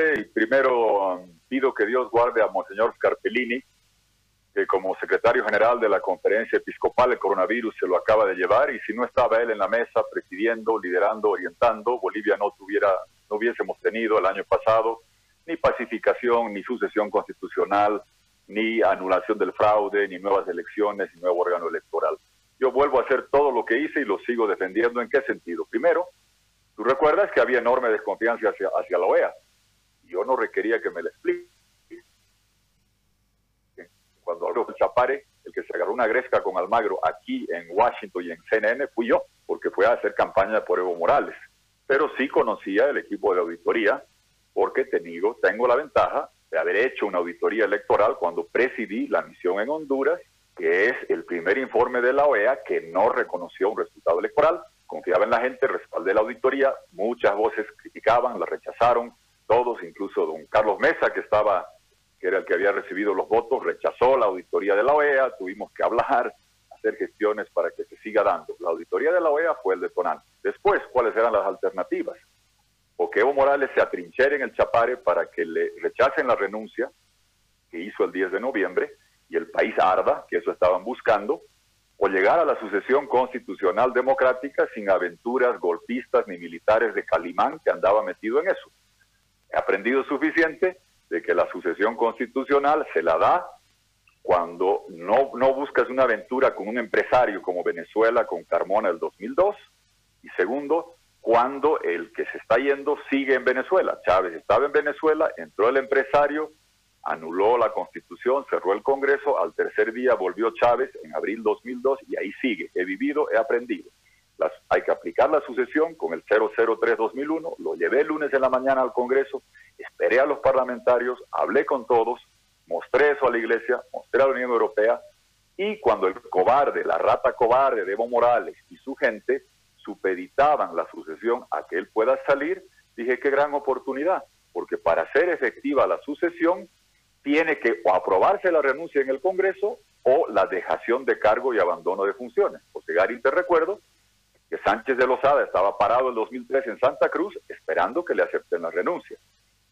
y primero um, pido que Dios guarde a Monseñor Scarpellini, que como secretario general de la conferencia episcopal el coronavirus se lo acaba de llevar y si no estaba él en la mesa presidiendo, liderando, orientando, Bolivia no tuviera, no hubiésemos tenido el año pasado ni pacificación, ni sucesión constitucional, ni anulación del fraude, ni nuevas elecciones, ni nuevo órgano electoral. Yo vuelvo a hacer todo lo que hice y lo sigo defendiendo. ¿En qué sentido? Primero, tú recuerdas que había enorme desconfianza hacia, hacia la OEA. Yo no requería que me lo explique. Cuando habló el Chapare, el que se agarró una gresca con Almagro aquí en Washington y en CNN fui yo, porque fue a hacer campaña por Evo Morales. Pero sí conocía el equipo de auditoría, porque tengo, tengo la ventaja de haber hecho una auditoría electoral cuando presidí la misión en Honduras, que es el primer informe de la OEA que no reconoció un resultado electoral. Confiaba en la gente, respaldé la auditoría, muchas voces criticaban, la rechazaron, incluso don Carlos Mesa, que estaba, que era el que había recibido los votos, rechazó la auditoría de la OEA, tuvimos que hablar, hacer gestiones para que se siga dando. La auditoría de la OEA fue el detonante. Después, ¿cuáles eran las alternativas? O que Evo Morales se atrinchere en el Chapare para que le rechacen la renuncia que hizo el 10 de noviembre y el país arda, que eso estaban buscando, o llegar a la sucesión constitucional democrática sin aventuras golpistas ni militares de Calimán que andaba metido en eso. Aprendido suficiente de que la sucesión constitucional se la da cuando no, no buscas una aventura con un empresario como Venezuela con Carmona el 2002 y segundo, cuando el que se está yendo sigue en Venezuela. Chávez estaba en Venezuela, entró el empresario, anuló la constitución, cerró el Congreso, al tercer día volvió Chávez en abril 2002 y ahí sigue. He vivido, he aprendido hay que aplicar la sucesión con el 003-2001, lo llevé el lunes en la mañana al Congreso, esperé a los parlamentarios, hablé con todos, mostré eso a la Iglesia, mostré a la Unión Europea, y cuando el cobarde, la rata cobarde de Evo Morales y su gente supeditaban la sucesión a que él pueda salir, dije qué gran oportunidad, porque para hacer efectiva la sucesión tiene que o aprobarse la renuncia en el Congreso o la dejación de cargo y abandono de funciones. José Gary, te recuerdo que Sánchez de Lozada estaba parado en 2003 en Santa Cruz esperando que le acepten la renuncia.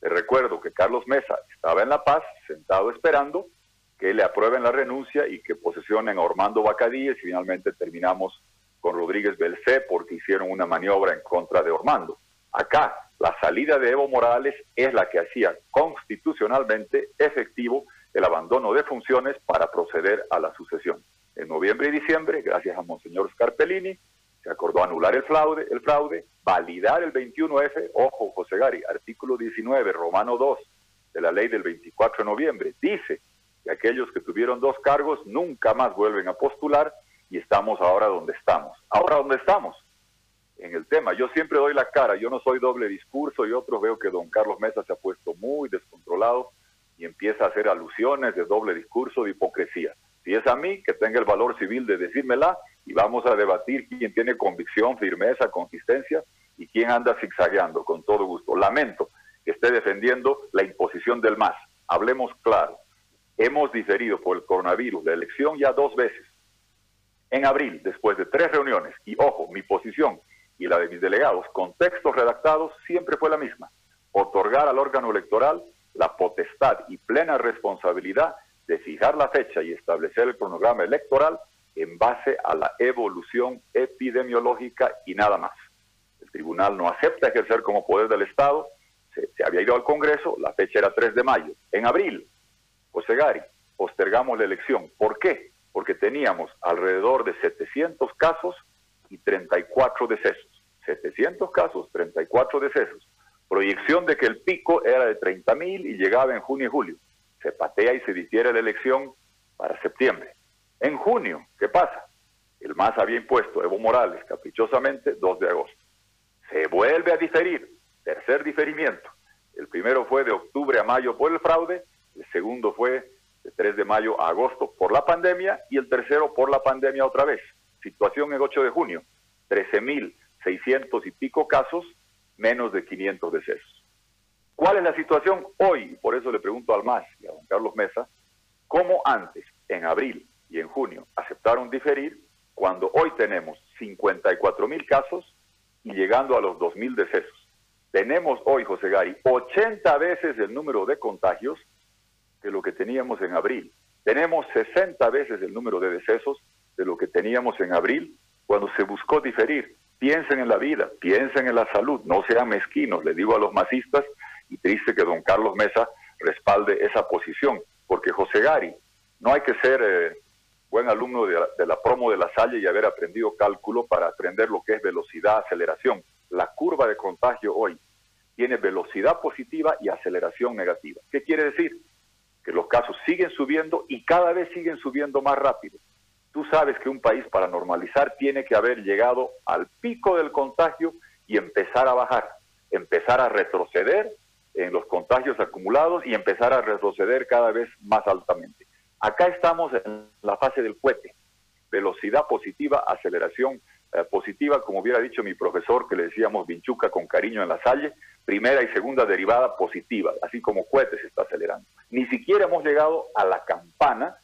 Le recuerdo que Carlos Mesa estaba en La Paz, sentado esperando que le aprueben la renuncia y que posesionen a Ormando Bacadíes y finalmente terminamos con Rodríguez Belcé porque hicieron una maniobra en contra de Ormando. Acá, la salida de Evo Morales es la que hacía constitucionalmente efectivo el abandono de funciones para proceder a la sucesión. En noviembre y diciembre, gracias a Monseñor Scarpellini, se acordó anular el fraude, el fraude, validar el 21F, ojo José Gari, artículo 19, Romano 2 de la ley del 24 de noviembre, dice que aquellos que tuvieron dos cargos nunca más vuelven a postular y estamos ahora donde estamos. Ahora donde estamos, en el tema, yo siempre doy la cara, yo no soy doble discurso y otros veo que don Carlos Mesa se ha puesto muy descontrolado y empieza a hacer alusiones de doble discurso, de hipocresía. Si es a mí, que tenga el valor civil de decírmela y vamos a debatir quién tiene convicción, firmeza, consistencia y quién anda zigzagueando, con todo gusto. Lamento que esté defendiendo la imposición del MAS. Hablemos claro. Hemos diferido por el coronavirus la elección ya dos veces. En abril, después de tres reuniones, y ojo, mi posición y la de mis delegados, con textos redactados, siempre fue la misma. Otorgar al órgano electoral la potestad y plena responsabilidad de fijar la fecha y establecer el cronograma electoral en base a la evolución epidemiológica y nada más. El tribunal no acepta ejercer como poder del Estado, se, había ido al Congreso, la fecha era 3 de mayo. En abril, José postergamos la elección. ¿Por qué? Porque teníamos alrededor de 700 casos y 34 decesos. 700 casos, 34 decesos. Proyección de que el pico era de 30 mil y llegaba en junio y julio. Se patea y se difiere la elección para septiembre. En junio, ¿qué pasa? El MAS había impuesto Evo Morales caprichosamente 2 de agosto. Se vuelve a diferir, tercer diferimiento. El primero fue de octubre a mayo por el fraude, el segundo fue de 3 de mayo a agosto por la pandemia y el tercero por la pandemia otra vez. Situación el 8 de junio, 13.600 y pico casos, menos de 500 decesos. ¿Cuál es la situación hoy? Por eso le pregunto al MAS y a don Carlos Mesa, ¿cómo antes, en abril, y en junio aceptaron diferir cuando hoy tenemos 54 mil casos y llegando a los 2 mil decesos. Tenemos hoy, José Gari, 80 veces el número de contagios que lo que teníamos en abril. Tenemos 60 veces el número de decesos de lo que teníamos en abril cuando se buscó diferir. Piensen en la vida, piensen en la salud, no sean mezquinos, le digo a los masistas, y triste que don Carlos Mesa respalde esa posición, porque José Gari, no hay que ser eh, buen alumno de la, de la, promo de la Salle y haber aprendido cálculo para aprender lo que es velocidad, aceleración. La curva de contagio hoy tiene velocidad positiva y aceleración negativa. ¿Qué quiere decir? Que los casos siguen subiendo y cada vez siguen subiendo más rápido. Tú sabes que un país para normalizar tiene que haber llegado al pico del contagio y empezar a bajar, empezar a retroceder en los contagios acumulados y empezar a retroceder cada vez más altamente. Acá estamos en la fase del cohete, velocidad positiva, aceleración eh, positiva, como hubiera dicho mi profesor que le decíamos vinchuca con cariño en la salle, primera y segunda derivada positiva, así como cohete se está acelerando. Ni siquiera hemos llegado a la campana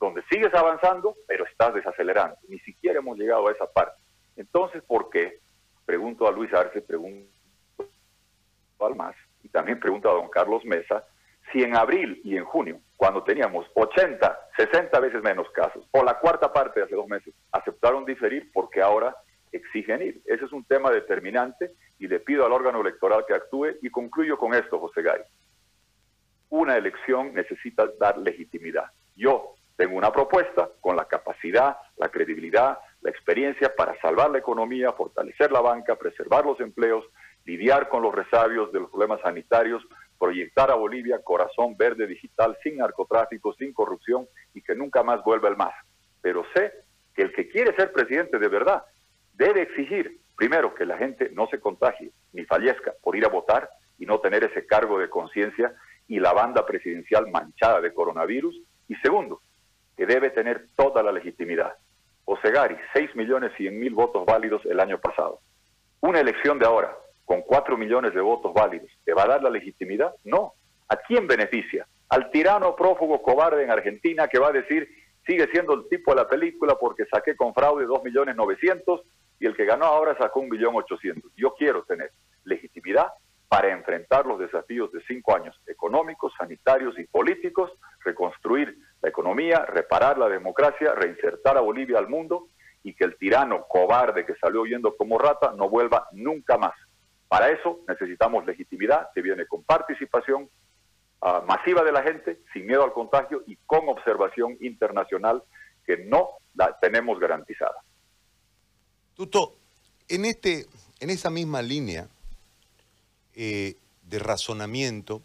donde sigues avanzando, pero estás desacelerando. Ni siquiera hemos llegado a esa parte. Entonces, ¿por qué? Pregunto a Luis Arce, pregunto al más, y también pregunto a don Carlos Mesa, si en abril y en junio, cuando teníamos 80, 60 veces menos casos, o la cuarta parte de hace dos meses, aceptaron diferir porque ahora exigen ir. Ese es un tema determinante y le pido al órgano electoral que actúe y concluyo con esto, José Gay. Una elección necesita dar legitimidad. Yo tengo una propuesta con la capacidad, la credibilidad, la experiencia para salvar la economía, fortalecer la banca, preservar los empleos, lidiar con los resabios de los problemas sanitarios, proyectar a Bolivia corazón verde digital sin narcotráfico, sin corrupción y que nunca más vuelva el más. Pero sé que el que quiere ser presidente de verdad debe exigir, primero, que la gente no se contagie ni fallezca por ir a votar y no tener ese cargo de conciencia y la banda presidencial manchada de coronavirus. Y segundo, que debe tener toda la legitimidad. Osegari, 6 millones 100 mil votos válidos el año pasado. Una elección de ahora, con 4 millones de votos válidos, ¿te va a dar la legitimidad? No. ¿A quién beneficia? Al tirano prófugo cobarde en Argentina que va a decir, sigue siendo el tipo de la película porque saqué con fraude 2 millones 900 y el que ganó ahora sacó un millón 800. Yo quiero tener legitimidad para enfrentar los desafíos de cinco años económicos, sanitarios y políticos, reconstruir la economía, reparar la democracia, reinsertar a Bolivia al mundo y que el tirano cobarde que salió huyendo como rata no vuelva nunca más. Para eso necesitamos legitimidad que viene con participación uh, masiva de la gente, sin miedo al contagio y con observación internacional que no la tenemos garantizada. Tuto, en, este, en esa misma línea, eh, de razonamiento,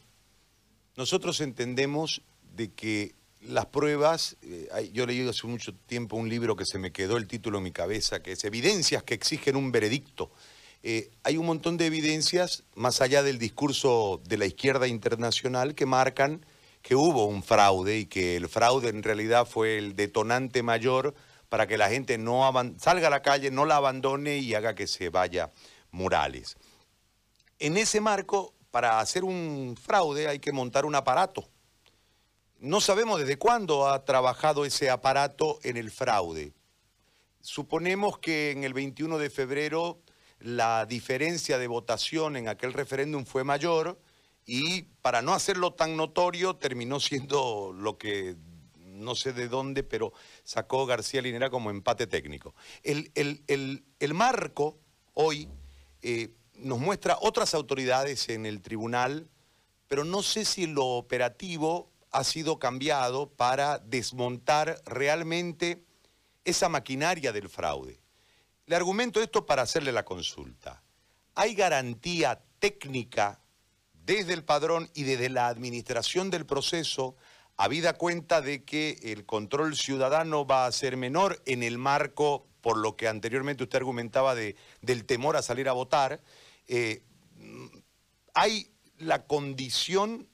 nosotros entendemos de que las pruebas, eh, yo leí hace mucho tiempo un libro que se me quedó el título en mi cabeza, que es Evidencias que exigen un veredicto. Eh, hay un montón de evidencias, más allá del discurso de la izquierda internacional, que marcan que hubo un fraude y que el fraude en realidad fue el detonante mayor para que la gente no salga a la calle, no la abandone y haga que se vaya Morales. En ese marco, para hacer un fraude hay que montar un aparato. No sabemos desde cuándo ha trabajado ese aparato en el fraude. Suponemos que en el 21 de febrero la diferencia de votación en aquel referéndum fue mayor y para no hacerlo tan notorio terminó siendo lo que no sé de dónde, pero sacó García Linera como empate técnico. El, el marco hoy eh, nos muestra otras autoridades en el tribunal, pero no sé si lo operativo ha sido cambiado para desmontar realmente esa maquinaria del fraude. Le argumento esto para hacerle la consulta. ¿Hay garantía técnica desde el padrón y desde la administración del proceso, habida cuenta de que el control ciudadano va a ser menor en el marco, por lo que anteriormente usted argumentaba, de, del temor a salir a votar? Eh, hay la condición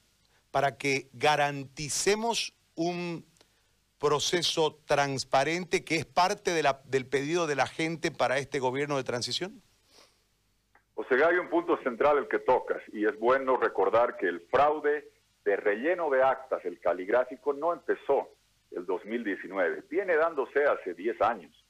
para que garanticemos un proceso transparente que es parte del pedido de la gente para este gobierno de transición? O sea, hay un punto central el que tocas y es bueno recordar que el fraude de relleno de actas, el caligráfico, no empezó el 2019, viene dándose hace 10 años.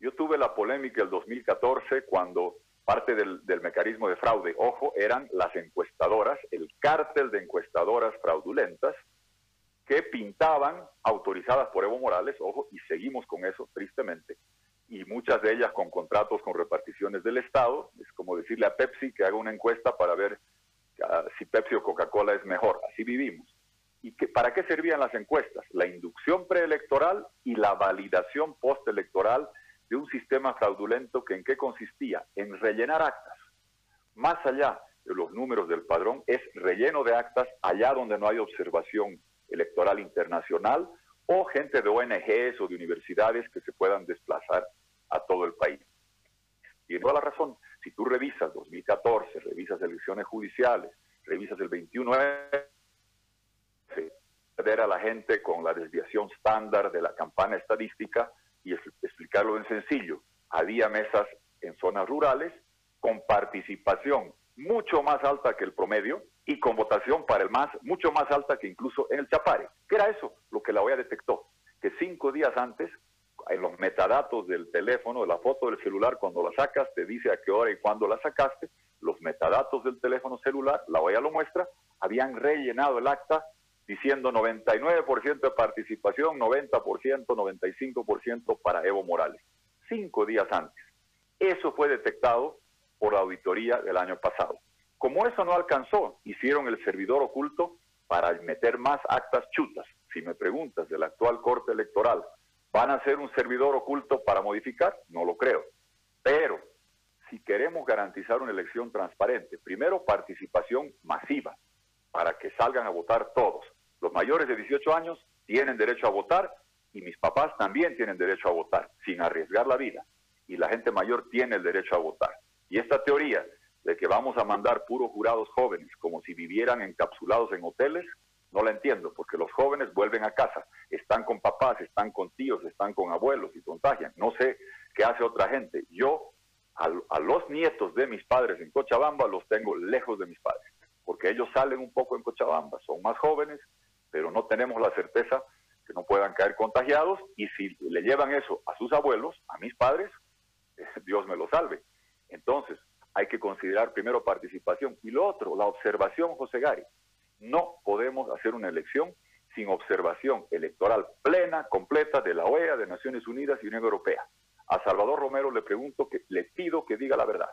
Yo tuve la polémica el 2014 cuando parte del, del, mecanismo de fraude, ojo, eran las encuestadoras, el cártel de encuestadoras fraudulentas, que pintaban, autorizadas por Evo Morales, ojo, y seguimos con eso, tristemente, y muchas de ellas con contratos con reparticiones del Estado. Es como decirle a Pepsi que haga una encuesta para ver uh, si Pepsi o Coca-Cola es mejor. Así vivimos. ¿Y que, para qué servían las encuestas? La inducción preelectoral y la validación postelectoral de un sistema fraudulento que en qué consistía? En rellenar actas. Más allá de los números del padrón, es relleno de actas allá donde no hay observación electoral internacional o gente de ONGs o de universidades que se puedan desplazar a todo el país. Y toda la razón, si tú revisas 2014, revisas elecciones judiciales, revisas el 21 ver a la gente con la desviación estándar de la campana estadística y explicarlo en sencillo. Había mesas en zonas rurales con participación mucho más alta que el promedio y con votación para el MAS mucho más alta que incluso en el Chapare. ¿Qué era eso? Lo que la OEA detectó, que cinco días antes, en los metadatos del teléfono, de la foto del celular, cuando la sacas, te dice a qué hora y cuándo la sacaste, los metadatos del teléfono celular, la OEA lo muestra, habían rellenado el acta diciendo 99% de participación, 90%, 95% para Evo Morales. Cinco días antes. Eso fue detectado por la auditoría del año pasado. Como eso no alcanzó, hicieron el servidor oculto para meter más actas chutas. Si me preguntas del actual corte electoral, ¿van a hacer un servidor oculto para modificar? No lo creo. Pero si queremos garantizar una elección transparente, primero participación masiva, para que salgan a votar todos. Los mayores de 18 años tienen derecho a votar y mis papás también tienen derecho a votar, sin arriesgar la vida. Y la gente mayor tiene el derecho a votar. Y esta teoría de que vamos a mandar puros jurados jóvenes como si vivieran encapsulados en hoteles, no la entiendo, porque los jóvenes vuelven a casa, están con papás, están con tíos, están con abuelos y contagian. No sé qué hace otra gente. Yo a, a los nietos de mis padres en Cochabamba los tengo lejos de mis padres, porque ellos salen un poco en Cochabamba, son más jóvenes, pero no tenemos la certeza que no puedan caer contagiados y si le llevan eso a sus abuelos, a mis padres, Dios me lo salve. Entonces, hay que considerar primero participación y lo otro, la observación, José Gary. No podemos hacer una elección sin observación electoral plena, completa de la OEA, de Naciones Unidas y Unión Europea. A Salvador Romero le pregunto, que le pido que diga la verdad.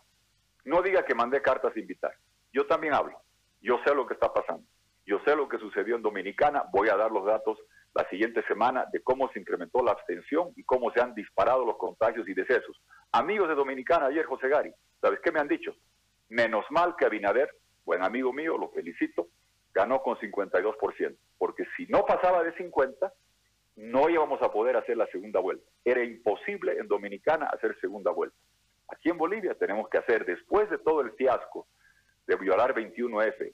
No diga que mandé cartas de invitar. Yo también hablo. Yo sé lo que está pasando. Yo sé lo que sucedió en Dominicana, voy a dar los datos la siguiente semana de cómo se incrementó la abstención y cómo se han disparado los contagios y decesos. Amigos de Dominicana, ayer José Gari, ¿sabes qué me han dicho? Menos mal que Abinader, buen amigo mío, lo felicito, ganó con 52%, porque si no pasaba de 50, no íbamos a poder hacer la segunda vuelta. Era imposible en Dominicana hacer segunda vuelta. Aquí en Bolivia tenemos que hacer, después de todo el fiasco de violar 21F,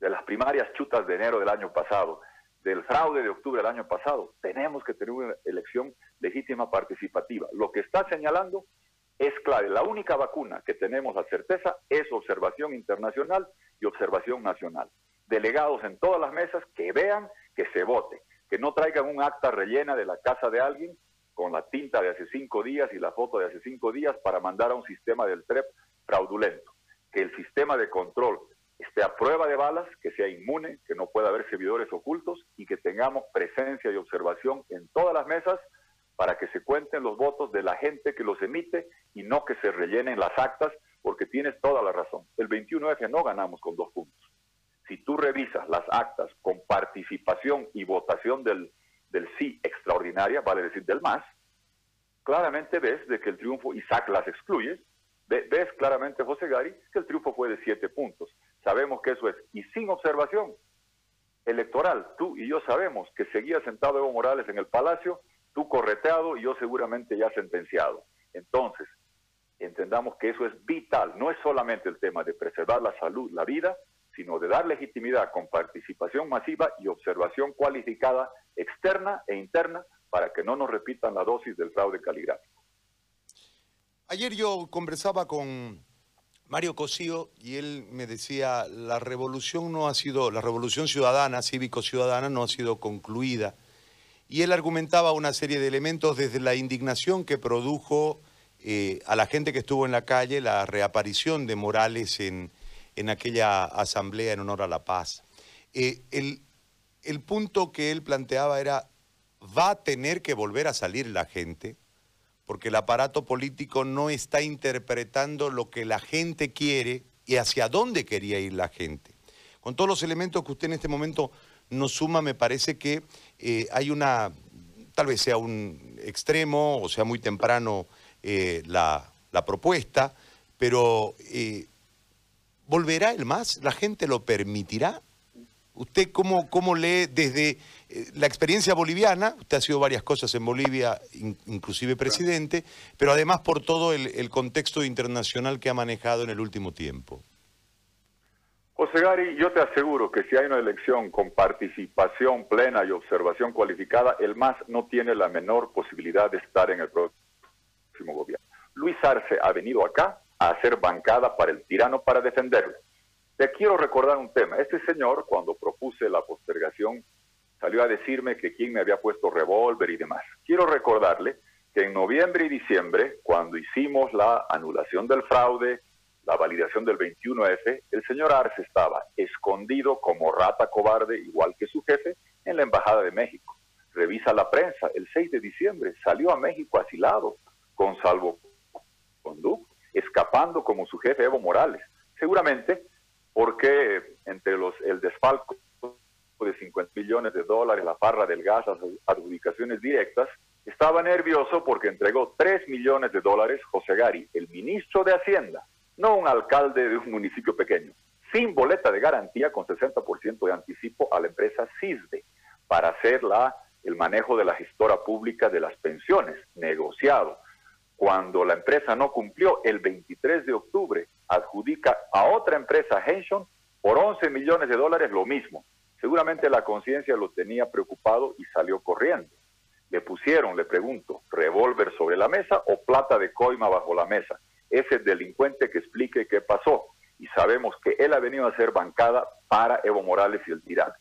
de las primarias chutas de enero del año pasado, del fraude de octubre del año pasado, tenemos que tener una elección legítima participativa. Lo que está señalando es clave. La única vacuna que tenemos a certeza es observación internacional y observación nacional. Delegados en todas las mesas que vean que se vote, que no traigan un acta rellena de la casa de alguien con la tinta de hace cinco días y la foto de hace cinco días para mandar a un sistema del TREP fraudulento. Que el sistema de control esté a prueba de balas, que sea inmune, que no pueda haber servidores ocultos y que tengamos presencia y observación en todas las mesas para que se cuenten los votos de la gente que los emite y no que se rellenen las actas, porque tienes toda la razón. El 21F no ganamos con dos puntos. Si tú revisas las actas con participación y votación del, del sí extraordinaria, vale decir del más, claramente ves de que el triunfo, Isaac las excluye, ves claramente, José Gari, que el triunfo fue de siete puntos. Sabemos que eso es. Y sin observación electoral, tú y yo sabemos que seguía sentado Evo Morales en el Palacio, tú correteado y yo seguramente ya sentenciado. Entonces, entendamos que eso es vital. No es solamente el tema de preservar la salud, la vida, sino de dar legitimidad con participación masiva y observación cualificada externa e interna para que no nos repitan la dosis del fraude caligráfico. Ayer yo conversaba con Mario Cosío y él me decía, la revolución no ha sido, la revolución ciudadana, cívico-ciudadana, no ha sido concluida. Y él argumentaba una serie de elementos desde la indignación que produjo eh, a la gente que estuvo en la calle la reaparición de Morales en, en aquella asamblea en honor a la paz. Eh, el, el punto que él planteaba era, va a tener que volver a salir la gente, porque el aparato político no está interpretando lo que la gente quiere y hacia dónde quería ir la gente. Con todos los elementos que usted en este momento nos suma, me parece que eh, hay una, tal vez sea un extremo o sea muy temprano eh, la, propuesta, pero eh, ¿volverá el más? ¿La gente lo permitirá? ¿Usted cómo, cómo lee desde la experiencia boliviana? Usted ha sido varias cosas en Bolivia, inclusive presidente, pero además por todo el contexto internacional que ha manejado en el último tiempo. José Gary, yo te aseguro que si hay una elección con participación plena y observación cualificada, el MAS no tiene la menor posibilidad de estar en el próximo gobierno. Luis Arce ha venido acá a hacer bancada para el tirano para defenderlo. Te quiero recordar un tema. Este señor, cuando propuse la postergación, salió a decirme que quién me había puesto revólver y demás. Quiero recordarle que en noviembre y diciembre, cuando hicimos la anulación del fraude, la validación del 21F, el señor Arce estaba escondido como rata cobarde, igual que su jefe, en la Embajada de México. Revisa la prensa, el 6 de diciembre salió a México asilado, con salvo conducto, escapando como su jefe Evo Morales. Seguramente porque entre los el desfalco de 50 millones de dólares, la farra del gas, las adjudicaciones directas, estaba nervioso porque entregó 3 millones de dólares José Gari, el ministro de Hacienda, no un alcalde de un municipio pequeño, sin boleta de garantía con 60% de anticipo a la empresa CISDE para hacer la, el manejo de la gestora pública de las pensiones, negociado. Cuando la empresa no cumplió, el 23 de octubre adjudica a otra empresa, Henson, por 11 millones de dólares lo mismo. Seguramente la conciencia lo tenía preocupado y salió corriendo. Le pusieron, le pregunto, revólver sobre la mesa o plata de coima bajo la mesa ese delincuente que explique qué pasó. Y sabemos que él ha venido a ser bancada para Evo Morales y el tirano.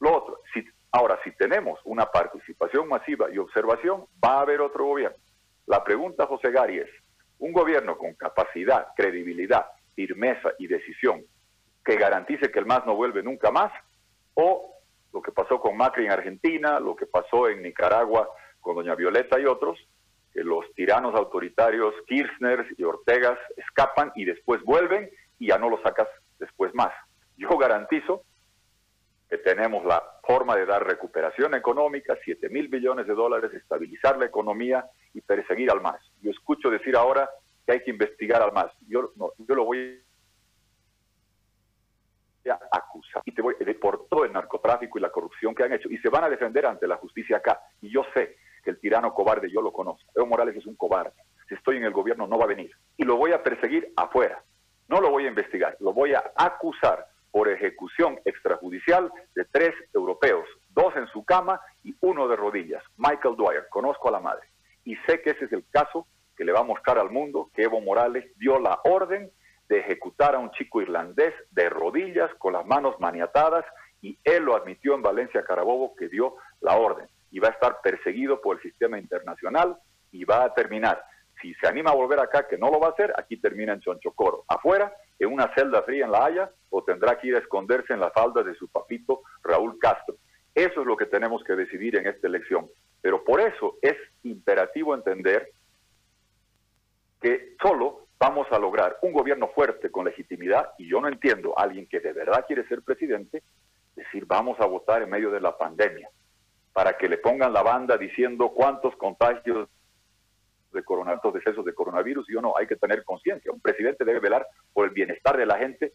Lo otro, si, ahora, si tenemos una participación masiva y observación, va a haber otro gobierno. La pregunta, José Gary, es, un gobierno con capacidad, credibilidad, firmeza y decisión que garantice que el MAS no vuelve nunca más, o lo que pasó con Macri en Argentina, lo que pasó en Nicaragua con doña Violeta y otros, que los tiranos autoritarios Kirchner y Ortegas escapan y después vuelven y ya no los sacas después más. Yo garantizo que tenemos la forma de dar recuperación económica, 7 mil billones de dólares, estabilizar la economía y perseguir al MAS. Yo escucho decir ahora que hay que investigar al MAS. Yo, no, yo lo voy a acusar y te voy por todo el narcotráfico y la corrupción que han hecho y se van a defender ante la justicia acá. Y yo sé que el tirano cobarde yo lo conozco. Evo Morales es un cobarde. Si estoy en el gobierno no va a venir. Y lo voy a perseguir afuera. No lo voy a investigar, lo voy a acusar por ejecución extrajudicial de tres europeos, dos en su cama y uno de rodillas. Michael Dwyer, conozco a la madre. Y sé que ese es el caso que le va a mostrar al mundo que Evo Morales dio la orden de ejecutar a un chico irlandés de rodillas con las manos maniatadas y él lo admitió en Valencia Carabobo que dio la orden y va a estar perseguido por el sistema internacional y va a terminar. Si se anima a volver acá, que no lo va a hacer, aquí termina en Chonchocoro. Afuera, en una celda fría en La Haya, o tendrá que ir a esconderse en la falda de su papito Raúl Castro. Eso es lo que tenemos que decidir en esta elección. Pero por eso es imperativo entender que solo vamos a lograr un gobierno fuerte con legitimidad, y yo no entiendo a alguien que de verdad quiere ser presidente, decir vamos a votar en medio de la pandemia para que le pongan la banda diciendo cuántos contagios de coronavirus, decesos de coronavirus, y o no, hay que tener conciencia. Un presidente debe velar por el bienestar de la gente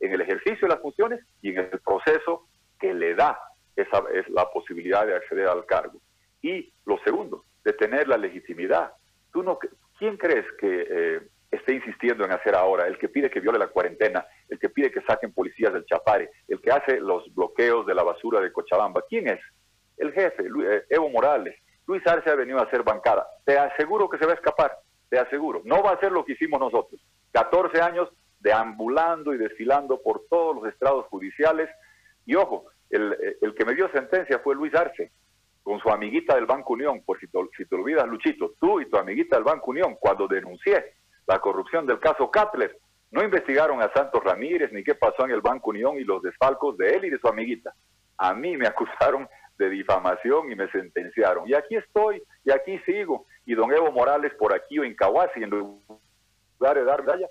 en el ejercicio de las funciones y en el proceso que le da esa es la posibilidad de acceder al cargo. Y lo segundo, de tener la legitimidad. ¿Tú no, ¿Quién crees que eh, esté insistiendo en hacer ahora? El que pide que viole la cuarentena, el que pide que saquen policías del Chapare, el que hace los bloqueos de la basura de Cochabamba. ¿Quién es? El jefe, eh, Evo Morales, Luis Arce ha venido a hacer bancada. Te aseguro que se va a escapar, te aseguro. No va a ser lo que hicimos nosotros. 14 años deambulando y desfilando por todos los estrados judiciales. Y ojo, el, el que me dio sentencia fue Luis Arce. con su amiguita del Banco Unión, por si te, si te olvidas, Luchito, tú y tu amiguita del Banco Unión, cuando denuncié la corrupción del caso Katler, no investigaron a Santos Ramírez ni qué pasó en el Banco Unión y los desfalcos de él y de su amiguita. A mí me acusaron de difamación y me sentenciaron. Y aquí estoy, y aquí sigo. Y don Evo Morales por aquí o en Cahuasi, en lugar de dar medalla,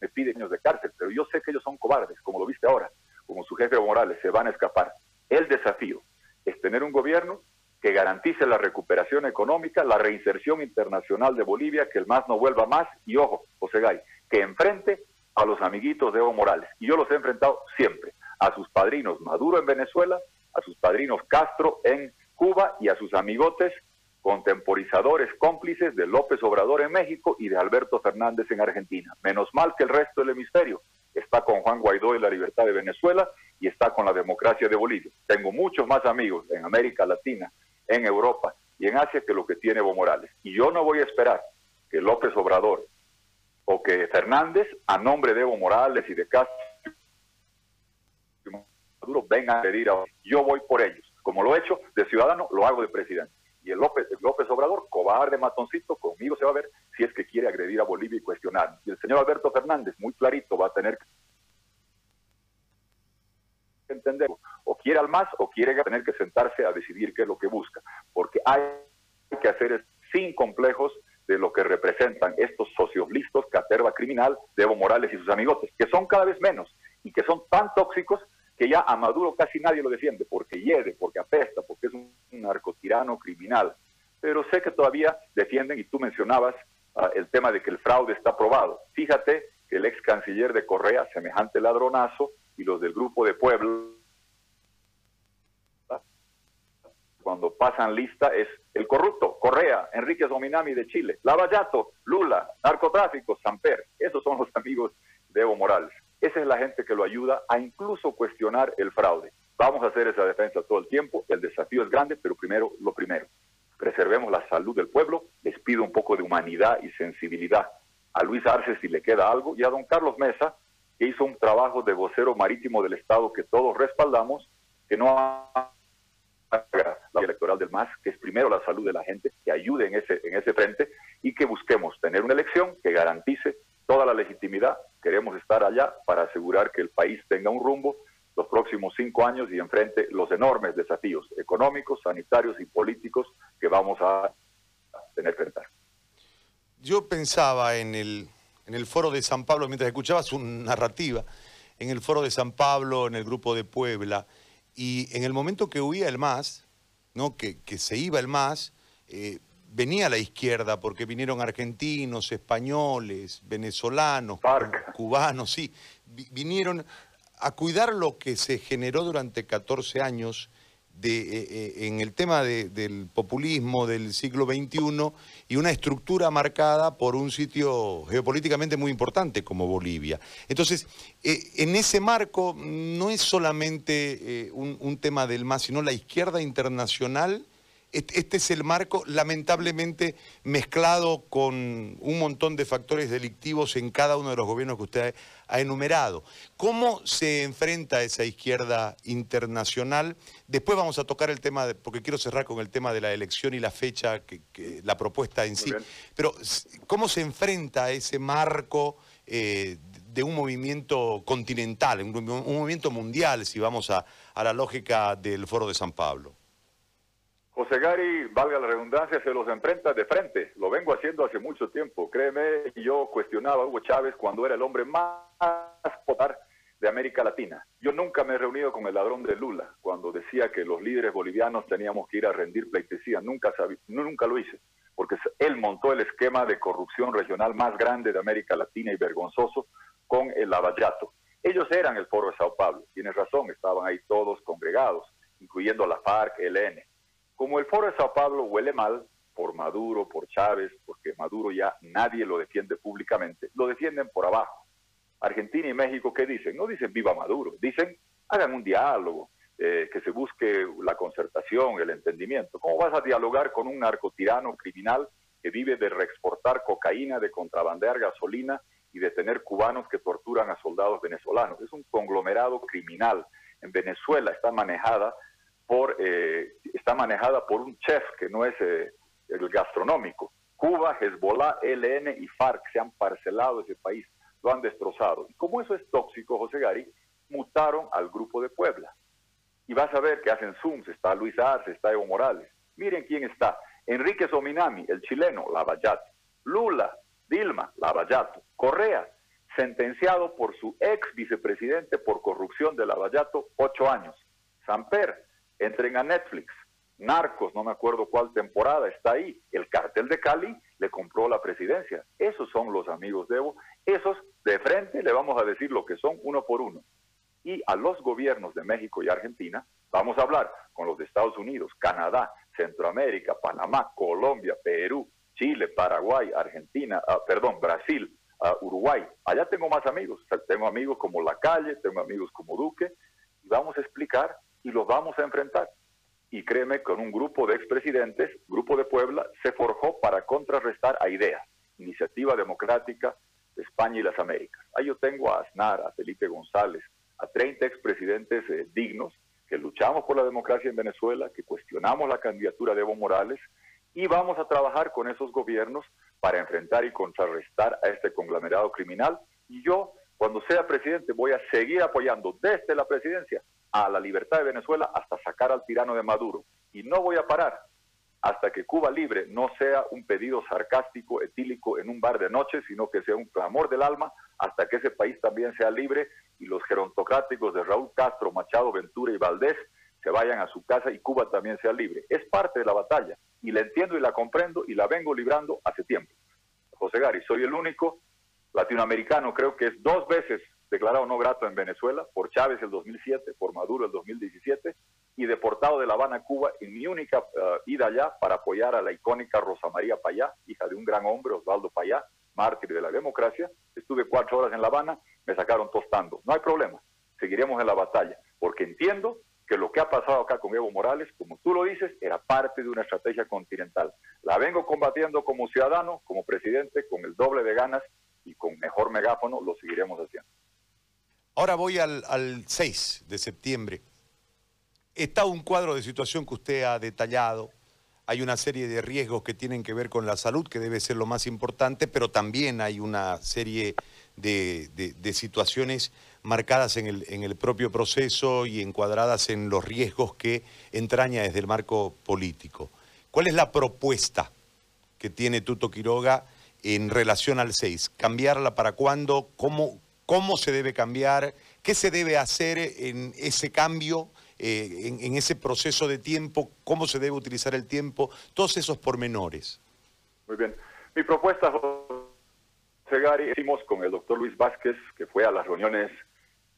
me pide años de cárcel. Pero yo sé que ellos son cobardes, como lo viste ahora, como su jefe Evo Morales, se van a escapar. El desafío es tener un gobierno que garantice la recuperación económica, la reinserción internacional de Bolivia, que el MAS no vuelva más, y ojo, José Gay, que enfrente a los amiguitos de Evo Morales. Y yo los he enfrentado siempre, a sus padrinos Maduro en Venezuela, a sus padrinos Castro en Cuba y a sus amigotes contemporizadores cómplices de López Obrador en México y de Alberto Fernández en Argentina. Menos mal que el resto del hemisferio está con Juan Guaidó y la libertad de Venezuela y está con la democracia de Bolivia. Tengo muchos más amigos en América Latina, en Europa y en Asia que lo que tiene Evo Morales. Y yo no voy a esperar que López Obrador o que Fernández, a nombre de Evo Morales y de Castro, Maduro, vengan a pedir a... Yo voy por ellos. Como lo he hecho de ciudadano, lo hago de presidente. Y el López, López Obrador, cobarde matoncito, conmigo se va a ver si es que quiere agredir a Bolivia y cuestionar. Y el señor Alberto Fernández, muy clarito, va a tener que entender o quiere al más o quiere tener que sentarse a decidir qué es lo que busca, porque hay que hacer sin complejos de lo que representan estos socios listos, caterva criminal Evo Morales y sus amigotes, que son cada vez menos y que son tan tóxicos que ya a Maduro casi nadie lo defiende, porque hiede, porque apesta, porque es un narcotirano criminal. Pero sé que todavía defienden, y tú mencionabas ah, el tema de que el fraude está probado. Fíjate que el ex canciller de Correa, semejante ladronazo, y los del grupo de Puebla, cuando pasan lista es el corrupto, Correa, Enrique Dominami de Chile, Lavallato, Lula, narcotráfico, Samper. Esos son los amigos de Evo Morales. Esa es la gente que lo ayuda a incluso cuestionar el fraude. Vamos a hacer esa defensa todo el tiempo. El desafío es grande, pero primero lo primero. Preservemos la salud del pueblo. Les pido un poco de humanidad y sensibilidad. A Luis Arce si le queda algo y a don Carlos Mesa, que hizo un trabajo de vocero marítimo del Estado que todos respaldamos, que no ha la electoral del MAS, que es primero la salud de la gente, que ayude en ese, en ese frente y que busquemos tener una elección que garantice toda la legitimidad. Queremos estar allá para asegurar que el país tenga un rumbo los próximos cinco años y enfrente los enormes desafíos económicos, sanitarios y políticos que vamos a tener que enfrentar. Yo pensaba en el, en el foro de San Pablo, mientras escuchaba su narrativa, en el foro de San Pablo, en el grupo de Puebla, y en el momento que huía el MAS, ¿no? que, se iba el MAS, eh, venía a la izquierda porque vinieron argentinos, españoles, venezolanos, cubanos, sí, vinieron a cuidar lo que se generó durante 14 años de, eh, eh, en el tema del populismo del siglo XXI y una estructura marcada por un sitio geopolíticamente muy importante como Bolivia. Entonces, eh, en ese marco no es solamente un, un, tema del MAS, sino la izquierda internacional este es el marco, lamentablemente mezclado con un montón de factores delictivos en cada uno de los gobiernos que usted ha enumerado. ¿Cómo se enfrenta esa izquierda internacional? Después vamos a tocar el tema, porque quiero cerrar con el tema de la elección y la fecha, que, la propuesta en sí. Pero, ¿cómo se enfrenta ese marco eh, de un movimiento continental, un, movimiento mundial, si vamos a la lógica del Foro de San Pablo? José Gary, valga la redundancia, se los enfrenta de frente. Lo vengo haciendo hace mucho tiempo. Créeme, yo cuestionaba a Hugo Chávez cuando era el hombre más popular de América Latina. Yo nunca me he reunido con el ladrón de Lula cuando decía que los líderes bolivianos teníamos que ir a rendir pleitesía. Nunca, nunca lo hice, porque él montó el esquema de corrupción regional más grande de América Latina y vergonzoso con el Lavallato. Ellos eran el foro de Sao Paulo. Tienes razón, estaban ahí todos congregados, incluyendo la FARC, el ELN. Como el foro de Sao Paulo huele mal por Maduro, por Chávez, porque Maduro ya nadie lo defiende públicamente, lo defienden por abajo. Argentina y México, ¿qué dicen? No dicen viva Maduro, dicen hagan un diálogo, eh, que se busque la concertación, el entendimiento. ¿Cómo vas a dialogar con un narcotirano criminal que vive de reexportar cocaína, de contrabandear gasolina y de tener cubanos que torturan a soldados venezolanos? Es un conglomerado criminal. En Venezuela está manejada por, eh, está manejada por un chef que no es eh, el gastronómico. Cuba, Hezbollah, LN y FARC se han parcelado ese país, lo han destrozado. Y como eso es tóxico, José Gary, mutaron al grupo de Puebla. Y vas a ver que hacen Zooms, está Luis Arce, está Evo Morales. Miren quién está. Enrique Sominami, el chileno, Lavallato. Lula, Dilma, Lavallato. Correa, sentenciado por su ex vicepresidente por corrupción de Lavallato, ocho años. Samper, entren a Netflix. Narcos, no me acuerdo cuál temporada, está ahí. El cartel de Cali le compró la presidencia. Esos son los amigos de Evo. Esos de frente le vamos a decir lo que son uno por uno. Y a los gobiernos de México y Argentina, vamos a hablar con los de Estados Unidos, Canadá, Centroamérica, Panamá, Colombia, Perú, Chile, Paraguay, Argentina, ah, perdón, Brasil, ah, Uruguay. Allá tengo más amigos. tengo amigos como La Calle, tengo amigos como Duque. Y vamos a explicar y los vamos a enfrentar. Y créeme, con un grupo de expresidentes, Grupo de Puebla, se forjó para contrarrestar a ideas, Iniciativa Democrática de España y las Américas. Ahí yo tengo a Aznar, a Felipe González, a 30 expresidentes eh, dignos que luchamos por la democracia en Venezuela, que cuestionamos la candidatura de Evo Morales y vamos a trabajar con esos gobiernos para enfrentar y contrarrestar a este conglomerado criminal. Y yo, cuando sea presidente, voy a seguir apoyando desde la presidencia a la libertad de Venezuela hasta sacar al tirano de Maduro. Y no voy a parar hasta que Cuba libre no sea un pedido sarcástico, etílico en un bar de noche, sino que sea un clamor del alma, hasta que ese país también sea libre y los gerontocráticos de Raúl Castro, Machado, Ventura y Valdés se vayan a su casa y Cuba también sea libre. Es parte de la batalla y la entiendo y la comprendo y la vengo librando hace tiempo. José Gary, soy el único latinoamericano, creo que es dos veces declarado no grato en Venezuela, por Chávez el 2007, por Maduro el 2017, y deportado de La Habana a Cuba en mi única uh, ida allá para apoyar a la icónica Rosa María Payá, hija de un gran hombre, Osvaldo Payá, mártir de la democracia. Estuve cuatro horas en La Habana, me sacaron tostando. No hay problema, seguiremos en la batalla, porque entiendo que lo que ha pasado acá con Evo Morales, como tú lo dices, era parte de una estrategia continental. La vengo combatiendo como ciudadano, como presidente, con el doble de ganas y con mejor megáfono, lo seguiremos haciendo. Ahora voy al, 6 de septiembre. Está un cuadro de situación que usted ha detallado. Hay una serie de riesgos que tienen que ver con la salud, que debe ser lo más importante, pero también hay una serie de, situaciones marcadas en el, en el, propio proceso y encuadradas en los riesgos que entraña desde el marco político. ¿Cuál es la propuesta que tiene Tuto Quiroga en relación al 6? ¿Cambiarla para cuándo? ¿Cómo, cómo se debe cambiar, qué se debe hacer en ese cambio, eh, en, ese proceso de tiempo, cómo se debe utilizar el tiempo, todos esos pormenores. Muy bien. Mi propuesta, José Gary, hicimos con el doctor Luis Vázquez, que fue a las reuniones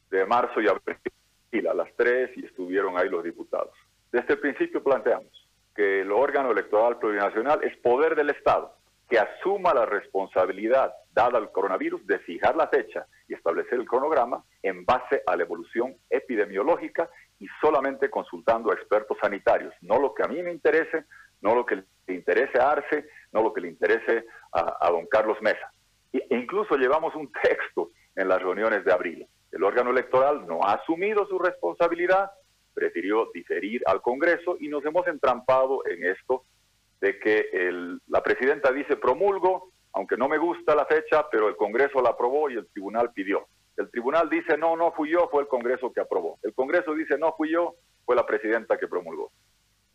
de marzo y abril a las tres y estuvieron ahí los diputados. Desde el principio planteamos que el órgano electoral plurinacional es poder del Estado, que asuma la responsabilidad dada al coronavirus de fijar la fecha y establecer el cronograma en base a la evolución epidemiológica y solamente consultando a expertos sanitarios, no lo que a mí me interese, no lo que le interese a Arce, no lo que le interese a, don Carlos Mesa. E incluso llevamos un texto en las reuniones de abril. El órgano electoral no ha asumido su responsabilidad, prefirió diferir al Congreso y nos hemos entrampado en esto de que la presidenta dice promulgo, aunque no me gusta la fecha, pero el Congreso la aprobó y el tribunal pidió. El tribunal dice, no, no fui yo, fue el Congreso que aprobó. El Congreso dice, no fui yo, fue la presidenta que promulgó.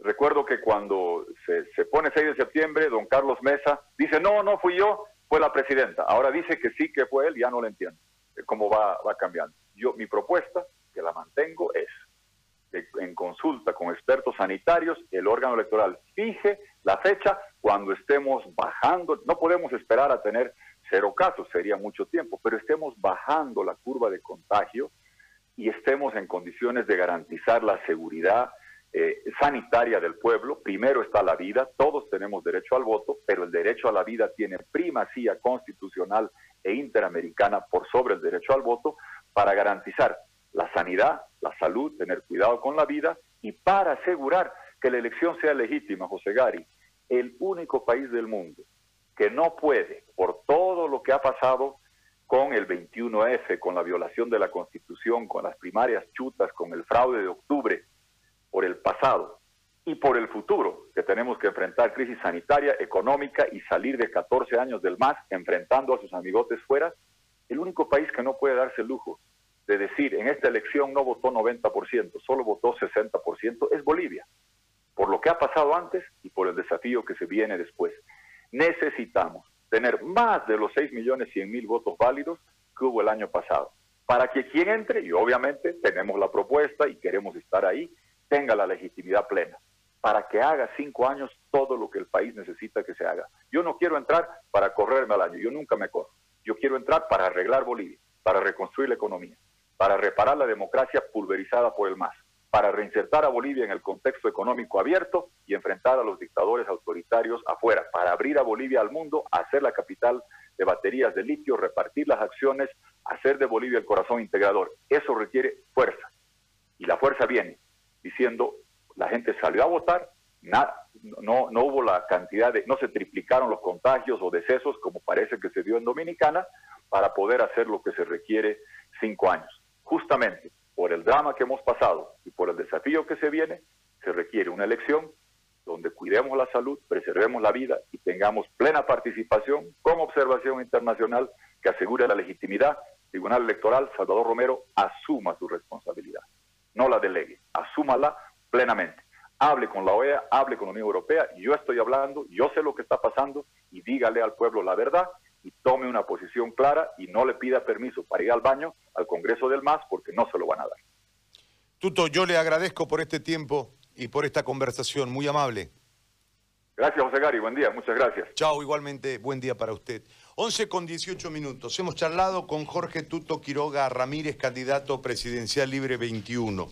Recuerdo que cuando se, pone 6 de septiembre, don Carlos Mesa dice, no, no fui yo, fue la presidenta. Ahora dice que sí que fue él, ya no lo entiendo, cómo va, va cambiando. Yo, mi propuesta, que la mantengo, es en consulta con expertos sanitarios, el órgano electoral fije la fecha cuando estemos bajando, no podemos esperar a tener cero casos, sería mucho tiempo, pero estemos bajando la curva de contagio y estemos en condiciones de garantizar la seguridad eh, sanitaria del pueblo. Primero está la vida, todos tenemos derecho al voto, pero el derecho a la vida tiene primacía constitucional e interamericana por sobre el derecho al voto para garantizar la sanidad, la salud, tener cuidado con la vida y para asegurar que la elección sea legítima, José Gari, el único país del mundo que no puede, por todo lo que ha pasado con el 21F, con la violación de la Constitución, con las primarias chutas, con el fraude de octubre, por el pasado y por el futuro, que tenemos que enfrentar crisis sanitaria, económica y salir de 14 años del MAS enfrentando a sus amigotes fuera, el único país que no puede darse el lujo de decir en esta elección no votó 90%, solo votó 60%, es Bolivia, por lo que ha pasado antes y por el desafío que se viene después. Necesitamos tener más de los 6 millones 100 mil votos válidos que hubo el año pasado, para que quien entre, y obviamente tenemos la propuesta y queremos estar ahí, tenga la legitimidad plena, para que haga cinco años todo lo que el país necesita que se haga. Yo no quiero entrar para correrme al año, yo nunca me corro. Yo quiero entrar para arreglar Bolivia, para reconstruir la economía, para reparar la democracia pulverizada por el MAS, para reinsertar a Bolivia en el contexto económico abierto y enfrentar a los dictadores autoritarios afuera, para abrir a Bolivia al mundo, hacer la capital de baterías de litio, repartir las acciones, hacer de Bolivia el corazón integrador. Eso requiere fuerza. Y la fuerza viene diciendo, la gente salió a votar, no, no hubo la cantidad de, no se triplicaron los contagios o decesos como parece que se dio en Dominicana, para poder hacer lo que se requiere cinco años justamente por el drama que hemos pasado y por el desafío que se viene, se requiere una elección donde cuidemos la salud, preservemos la vida y tengamos plena participación con observación internacional que asegure la legitimidad. Tribunal Electoral, Salvador Romero, asuma su responsabilidad, no la delegue, asúmala plenamente. Hable con la OEA, hable con la Unión Europea, yo estoy hablando, yo sé lo que está pasando y dígale al pueblo la verdad y tome una posición clara y no le pida permiso para ir al baño al Congreso del MAS porque no se lo van a dar. Tuto, yo le agradezco por este tiempo y por esta conversación, muy amable. Gracias, José Gary, buen día, muchas gracias. Chao, igualmente, buen día para usted. 11 con 18 minutos. Hemos charlado con Jorge Tuto Quiroga Ramírez, candidato presidencial libre 21.